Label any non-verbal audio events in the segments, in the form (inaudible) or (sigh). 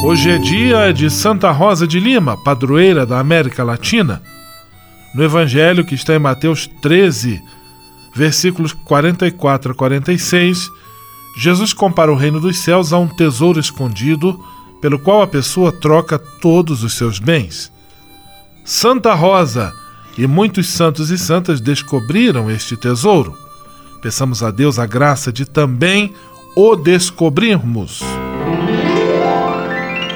Hoje é dia de Santa Rosa de Lima, padroeira da América Latina. No Evangelho que está em Mateus 13, versículos 44 a 46, Jesus compara o reino dos céus a um tesouro escondido pelo qual a pessoa troca todos os seus bens. Santa Rosa e muitos santos e santas descobriram este tesouro. Peçamos a Deus a graça de também o descobrirmos.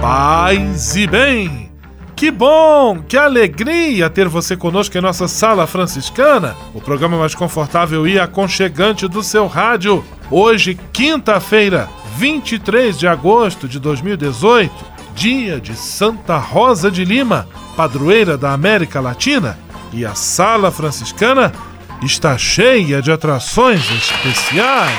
Paz e bem! Que bom, que alegria ter você conosco em nossa Sala Franciscana, o programa mais confortável e aconchegante do seu rádio. Hoje, quinta-feira, 23 de agosto de 2018, dia de Santa Rosa de Lima, padroeira da América Latina, e a Sala Franciscana está cheia de atrações especiais.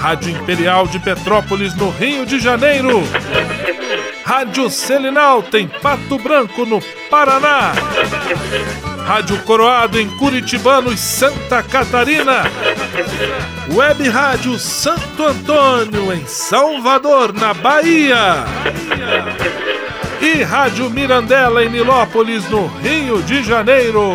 Rádio Imperial de Petrópolis no Rio de Janeiro. Rádio Selinal tem Pato Branco no Paraná. Rádio Coroado em Curitibanos, Santa Catarina. Web Rádio Santo Antônio em Salvador, na Bahia. E Rádio Mirandela em Nilópolis, no Rio de Janeiro.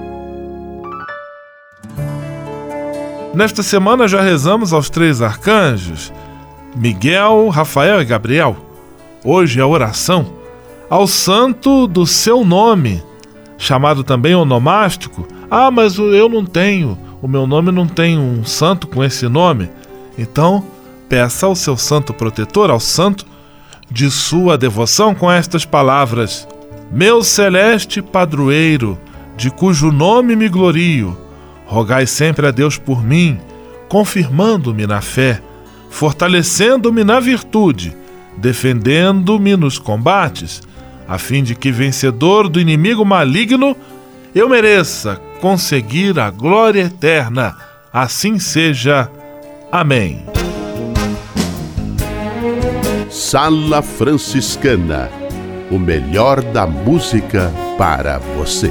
Nesta semana já rezamos aos três arcanjos, Miguel, Rafael e Gabriel. Hoje a oração ao santo do seu nome, chamado também onomástico. Ah, mas eu não tenho, o meu nome não tem um santo com esse nome. Então, peça ao seu santo protetor, ao santo de sua devoção, com estas palavras: Meu celeste padroeiro, de cujo nome me glorio Rogai sempre a Deus por mim, confirmando-me na fé, fortalecendo-me na virtude, defendendo-me nos combates, a fim de que, vencedor do inimigo maligno, eu mereça conseguir a glória eterna. Assim seja. Amém. Sala Franciscana o melhor da música para você.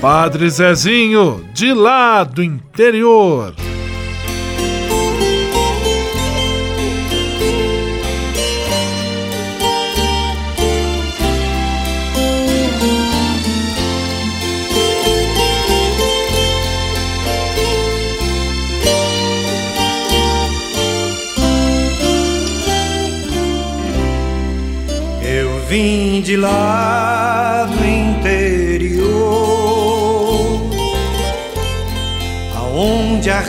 Padre Zezinho, de lá do interior. Eu vim de lá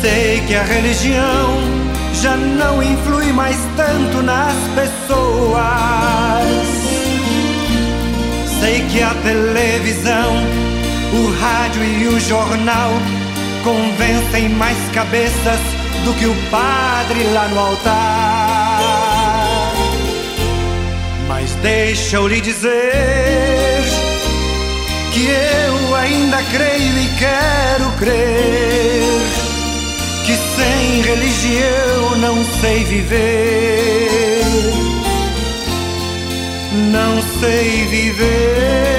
Sei que a religião já não influi mais tanto nas pessoas. Sei que a televisão, o rádio e o jornal convencem mais cabeças do que o padre lá no altar. Mas deixa eu lhe dizer que eu ainda creio e quero crer que sem religião não sei viver, não sei viver.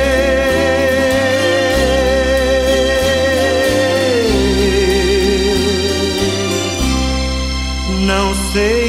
Não sei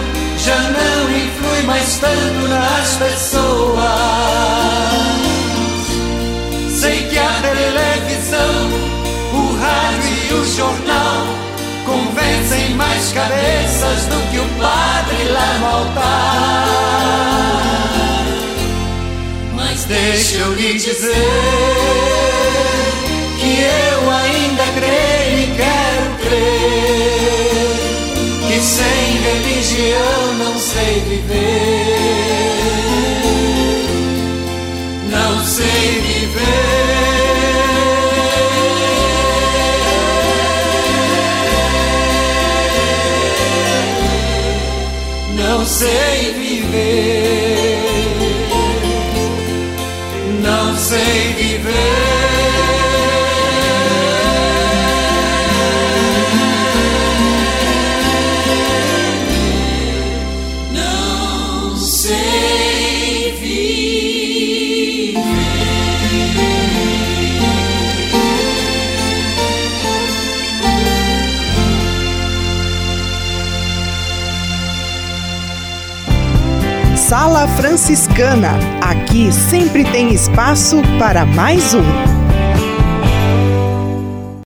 já não influi mais tanto nas pessoas. Sei que a televisão, o rádio e o jornal convencem mais cabeças do que o padre lá no altar. Mas deixa eu lhe dizer que eu ainda creio e quero crer sem religião não sei viver. Não sei viver. Não sei viver. Sala Franciscana. Aqui sempre tem espaço para mais um.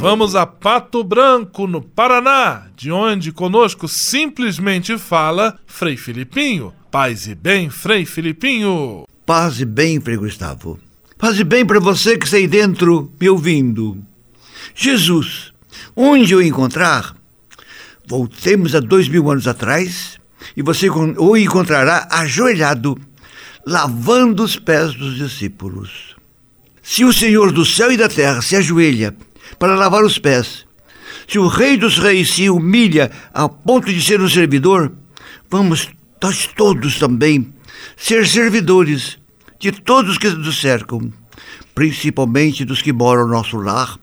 Vamos a Pato Branco, no Paraná, de onde conosco simplesmente fala Frei Filipinho. Paz e bem, Frei Filipinho. Paz e bem, Frei Gustavo. Paz e bem para você que está aí dentro me ouvindo. Jesus, onde eu encontrar, voltemos a dois mil anos atrás e você o encontrará ajoelhado, lavando os pés dos discípulos. Se o Senhor do céu e da terra se ajoelha para lavar os pés, se o Rei dos Reis se humilha a ponto de ser um servidor, vamos nós todos também ser servidores de todos que nos cercam, principalmente dos que moram no nosso lar,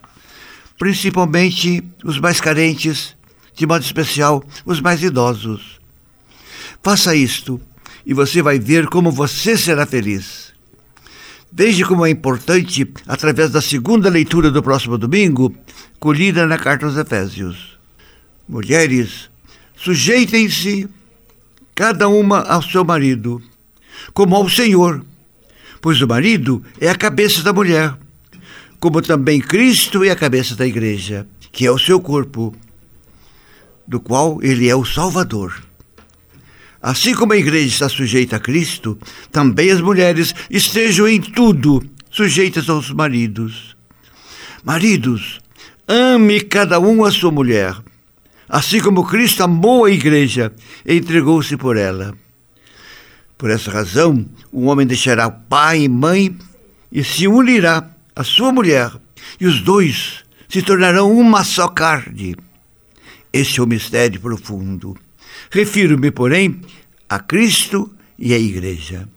principalmente os mais carentes, de modo especial os mais idosos. Faça isto e você vai ver como você será feliz. Veja como é importante, através da segunda leitura do próximo domingo, colhida na carta aos Efésios. Mulheres, sujeitem-se cada uma ao seu marido, como ao Senhor, pois o marido é a cabeça da mulher, como também Cristo é a cabeça da igreja, que é o seu corpo, do qual ele é o Salvador. Assim como a igreja está sujeita a Cristo, também as mulheres estejam em tudo sujeitas aos maridos. Maridos, ame cada um a sua mulher, assim como Cristo amou a igreja e entregou-se por ela. Por essa razão, o homem deixará pai e mãe e se unirá à sua mulher, e os dois se tornarão uma só carne. Esse é o mistério profundo. Refiro-me, porém, a Cristo e à Igreja.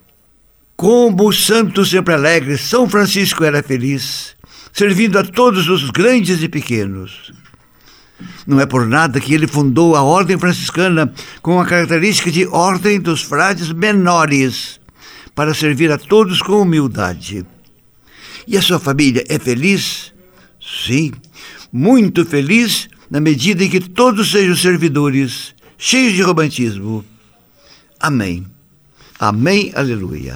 Como o santo sempre alegre, São Francisco era feliz, servindo a todos os grandes e pequenos. Não é por nada que ele fundou a Ordem Franciscana com a característica de Ordem dos Frades Menores, para servir a todos com humildade. E a sua família é feliz? Sim, muito feliz na medida em que todos sejam servidores, cheios de romantismo. Amém. Amém, aleluia.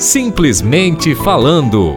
Simplesmente falando.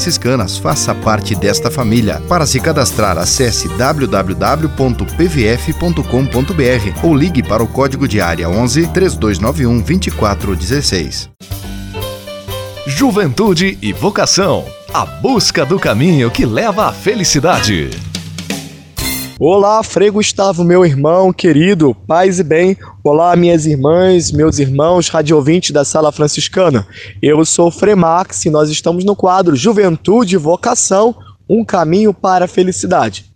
Faça parte desta família. Para se cadastrar, acesse www.pvf.com.br ou ligue para o código de área 11 3291 2416. Juventude e vocação. A busca do caminho que leva à felicidade. Olá, Frei Gustavo, meu irmão querido, paz e bem. Olá, minhas irmãs, meus irmãos, radiovintes da Sala Franciscana. Eu sou o Frei Max e nós estamos no quadro Juventude e Vocação, um caminho para a felicidade.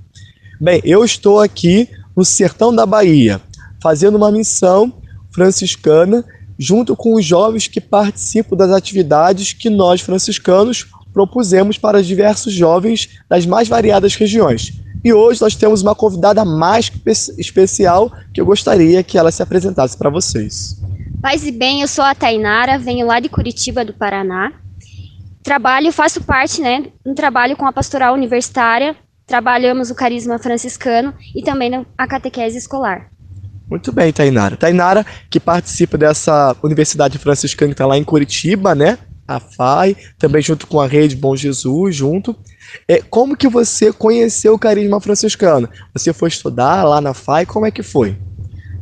Bem, eu estou aqui no sertão da Bahia, fazendo uma missão franciscana junto com os jovens que participam das atividades que nós franciscanos propusemos para diversos jovens das mais variadas regiões. E hoje nós temos uma convidada mais especial que eu gostaria que ela se apresentasse para vocês. Paz e bem, eu sou a Tainara, venho lá de Curitiba, do Paraná. Trabalho, faço parte, né, um trabalho com a pastoral universitária, trabalhamos o carisma franciscano e também a catequese escolar. Muito bem, Tainara. Tainara, que participa dessa universidade franciscana que está lá em Curitiba, né? A FAI, também junto com a Rede Bom Jesus, junto. É, como que você conheceu o carisma franciscano? Você foi estudar lá na FAI? Como é que foi?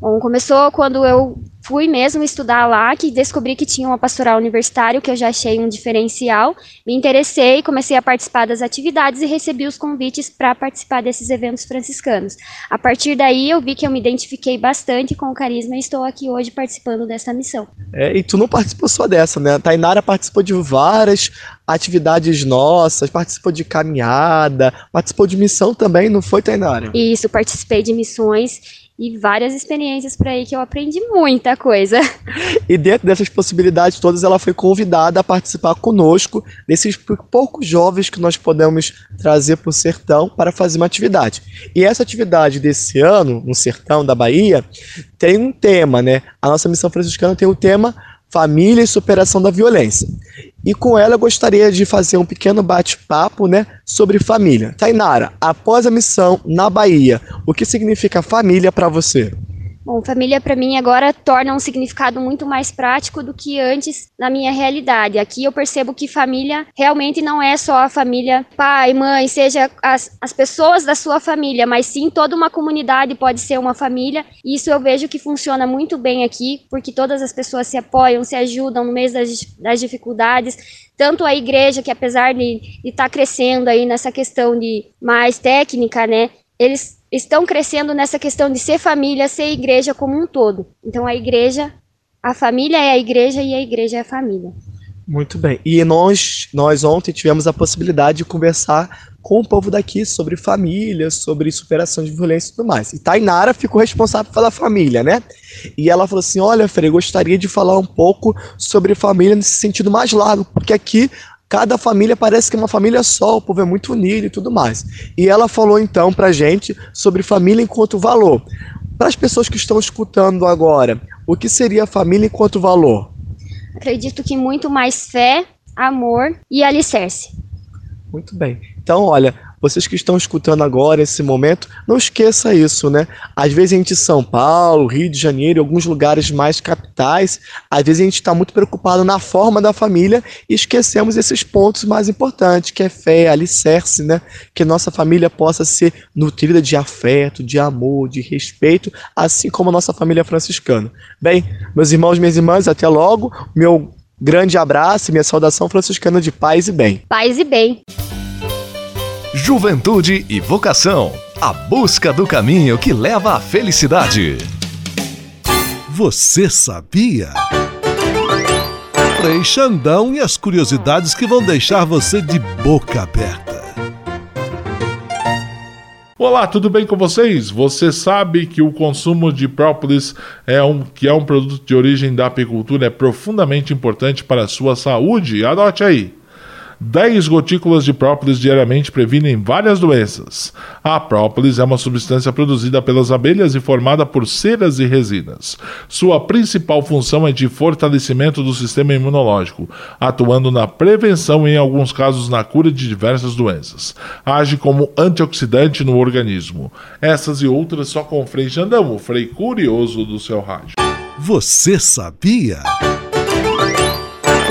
Bom, começou quando eu fui mesmo estudar lá, que descobri que tinha uma pastoral universitária, que eu já achei um diferencial. Me interessei, comecei a participar das atividades e recebi os convites para participar desses eventos franciscanos. A partir daí eu vi que eu me identifiquei bastante com o carisma e estou aqui hoje participando dessa missão. É, e tu não participou só dessa, né? A Tainara participou de várias atividades nossas, participou de caminhada, participou de missão também, não foi, Tainara? Isso, participei de missões e várias experiências por aí que eu aprendi muita coisa. (laughs) E dentro dessas possibilidades todas, ela foi convidada a participar conosco desses poucos jovens que nós podemos trazer para o sertão para fazer uma atividade. E essa atividade desse ano, no sertão da Bahia, tem um tema, né? A nossa missão franciscana tem o tema família e superação da violência. E com ela eu gostaria de fazer um pequeno bate-papo né, sobre família. Tainara, após a missão na Bahia, o que significa família para você? Bom, família para mim agora torna um significado muito mais prático do que antes na minha realidade. Aqui eu percebo que família realmente não é só a família pai, mãe, seja as, as pessoas da sua família, mas sim toda uma comunidade pode ser uma família. Isso eu vejo que funciona muito bem aqui, porque todas as pessoas se apoiam, se ajudam no meio das, das dificuldades. Tanto a igreja, que apesar de estar tá crescendo aí nessa questão de mais técnica, né, eles estão crescendo nessa questão de ser família, ser igreja como um todo. Então a igreja, a família é a igreja e a igreja é a família. Muito bem. E nós, nós ontem tivemos a possibilidade de conversar com o povo daqui sobre família, sobre superação de violência e tudo mais. E Tainara ficou responsável pela família, né? E ela falou assim: Olha, Frei, gostaria de falar um pouco sobre família nesse sentido mais largo, porque aqui cada família parece que é uma família só, o povo é muito unido e tudo mais. E ela falou então pra gente sobre família enquanto valor. Para as pessoas que estão escutando agora, o que seria família enquanto valor? Acredito que muito mais fé, amor e alicerce. Muito bem. Então, olha, vocês que estão escutando agora, esse momento, não esqueça isso, né? Às vezes a gente em São Paulo, Rio de Janeiro, alguns lugares mais capitais, às vezes a gente está muito preocupado na forma da família e esquecemos esses pontos mais importantes, que é fé, alicerce, né? Que nossa família possa ser nutrida de afeto, de amor, de respeito, assim como a nossa família franciscana. Bem, meus irmãos, minhas irmãs, até logo. Meu grande abraço e minha saudação franciscana de paz e bem. Paz e bem. Juventude e vocação. A busca do caminho que leva à felicidade. Você sabia? Frei Xandão e as curiosidades que vão deixar você de boca aberta. Olá, tudo bem com vocês? Você sabe que o consumo de própolis é um que é um produto de origem da apicultura é profundamente importante para a sua saúde? Anote aí. 10 gotículas de própolis diariamente previnem várias doenças. A própolis é uma substância produzida pelas abelhas e formada por ceras e resinas. Sua principal função é de fortalecimento do sistema imunológico, atuando na prevenção e, em alguns casos, na cura de diversas doenças. Age como antioxidante no organismo. Essas e outras só com o Frei Xandão, o Frei Curioso do seu rádio. Você sabia?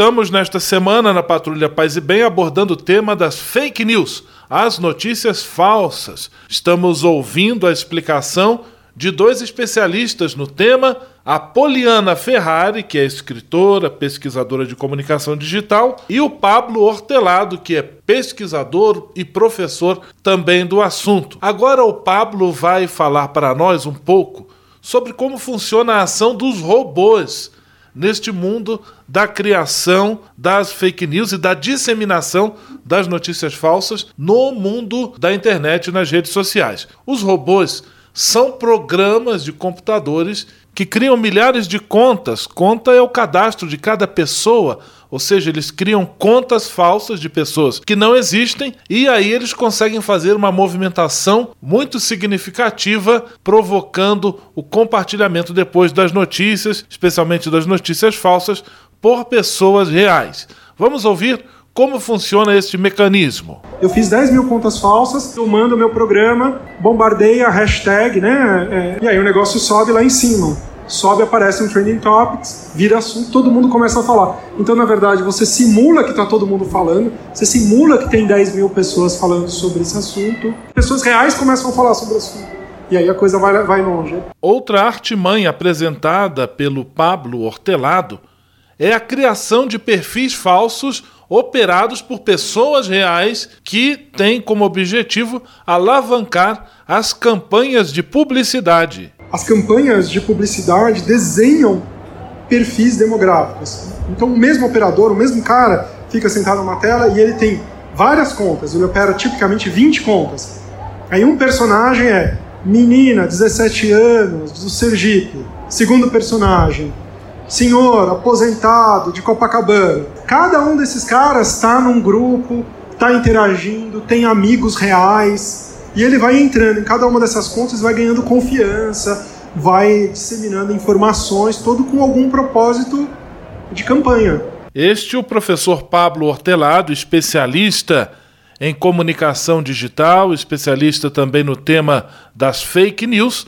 Estamos nesta semana na Patrulha Paz e Bem abordando o tema das fake news as notícias falsas. Estamos ouvindo a explicação de dois especialistas no tema, a Poliana Ferrari, que é escritora, pesquisadora de comunicação digital, e o Pablo Hortelado, que é pesquisador e professor também do assunto. Agora o Pablo vai falar para nós um pouco sobre como funciona a ação dos robôs neste mundo da criação das fake news e da disseminação das notícias falsas no mundo da internet e nas redes sociais. Os robôs são programas de computadores que criam milhares de contas. Conta é o cadastro de cada pessoa ou seja, eles criam contas falsas de pessoas que não existem e aí eles conseguem fazer uma movimentação muito significativa, provocando o compartilhamento depois das notícias, especialmente das notícias falsas, por pessoas reais. Vamos ouvir como funciona este mecanismo? Eu fiz 10 mil contas falsas, eu mando meu programa, bombardeia a hashtag, né? É, e aí o negócio sobe lá em cima sobe, aparece um trending topics, vira assunto, todo mundo começa a falar. Então, na verdade, você simula que está todo mundo falando, você simula que tem 10 mil pessoas falando sobre esse assunto, pessoas reais começam a falar sobre o assunto. E aí a coisa vai, vai longe. Outra arte-mãe apresentada pelo Pablo Hortelado é a criação de perfis falsos operados por pessoas reais que têm como objetivo alavancar as campanhas de publicidade as campanhas de publicidade desenham perfis demográficos. Então, o mesmo operador, o mesmo cara, fica sentado numa tela e ele tem várias contas. Ele opera tipicamente 20 contas. Aí, um personagem é menina, 17 anos, do Sergipe. Segundo personagem, senhor aposentado de Copacabana. Cada um desses caras está num grupo, está interagindo, tem amigos reais e ele vai entrando em cada uma dessas contas, vai ganhando confiança, vai disseminando informações, todo com algum propósito de campanha. Este é o professor Pablo Hortelado, especialista em comunicação digital, especialista também no tema das fake news,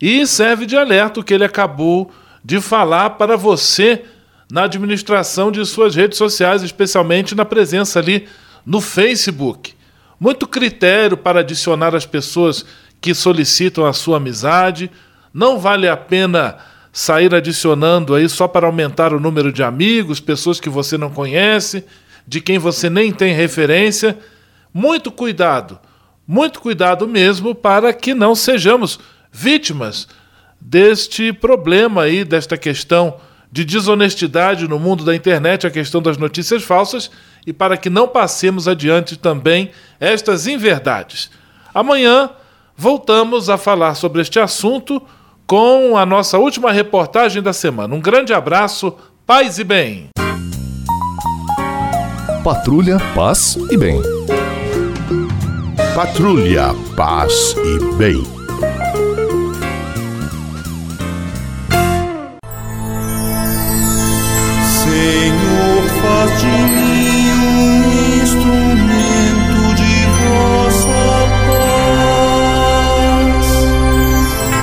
e serve de alerta o que ele acabou de falar para você na administração de suas redes sociais, especialmente na presença ali no Facebook muito critério para adicionar as pessoas que solicitam a sua amizade. Não vale a pena sair adicionando aí só para aumentar o número de amigos, pessoas que você não conhece, de quem você nem tem referência. Muito cuidado, muito cuidado mesmo para que não sejamos vítimas deste problema aí, desta questão de desonestidade no mundo da internet, a questão das notícias falsas e para que não passemos adiante também estas inverdades. Amanhã voltamos a falar sobre este assunto com a nossa última reportagem da semana. Um grande abraço, paz e bem. Patrulha, paz e bem. Patrulha, paz e bem. Senhor, faz de mim